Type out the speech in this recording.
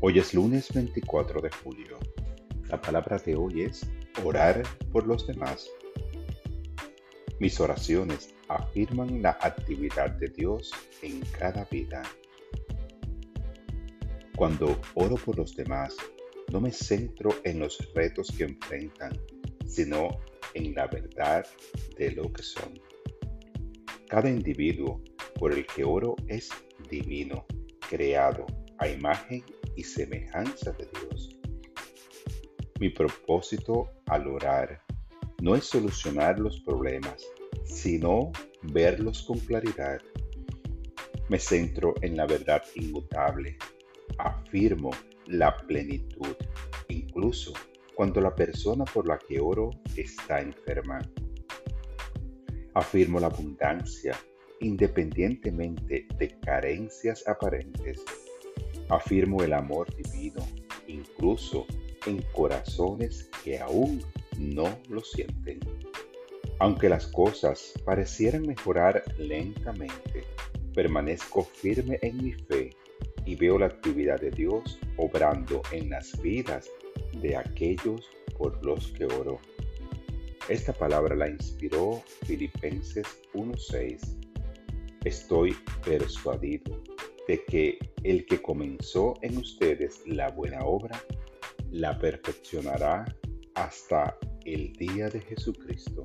Hoy es lunes 24 de julio. La palabra de hoy es orar por los demás. Mis oraciones afirman la actividad de Dios en cada vida. Cuando oro por los demás, no me centro en los retos que enfrentan, sino en la verdad de lo que son. Cada individuo por el que oro es divino, creado a imagen y semejanza de Dios. Mi propósito al orar no es solucionar los problemas, sino verlos con claridad. Me centro en la verdad inmutable. Afirmo la plenitud, incluso cuando la persona por la que oro está enferma. Afirmo la abundancia, independientemente de carencias aparentes Afirmo el amor divino, incluso en corazones que aún no lo sienten. Aunque las cosas parecieran mejorar lentamente, permanezco firme en mi fe y veo la actividad de Dios obrando en las vidas de aquellos por los que oro. Esta palabra la inspiró Filipenses 1.6. Estoy persuadido de que el que comenzó en ustedes la buena obra, la perfeccionará hasta el día de Jesucristo.